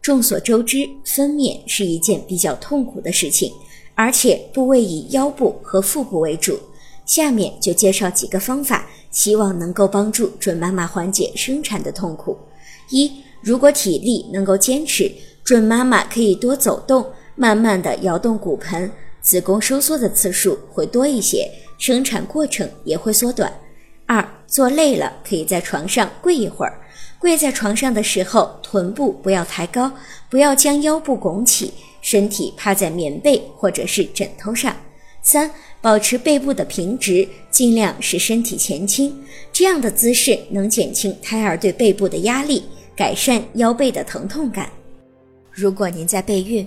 众所周知，分娩是一件比较痛苦的事情，而且部位以腰部和腹部为主。下面就介绍几个方法，希望能够帮助准妈妈缓解生产的痛苦。一，如果体力能够坚持，准妈妈可以多走动，慢慢的摇动骨盆，子宫收缩的次数会多一些，生产过程也会缩短。二，坐累了，可以在床上跪一会儿。跪在床上的时候，臀部不要抬高，不要将腰部拱起，身体趴在棉被或者是枕头上。三，保持背部的平直，尽量使身体前倾，这样的姿势能减轻胎儿对背部的压力，改善腰背的疼痛感。如果您在备孕、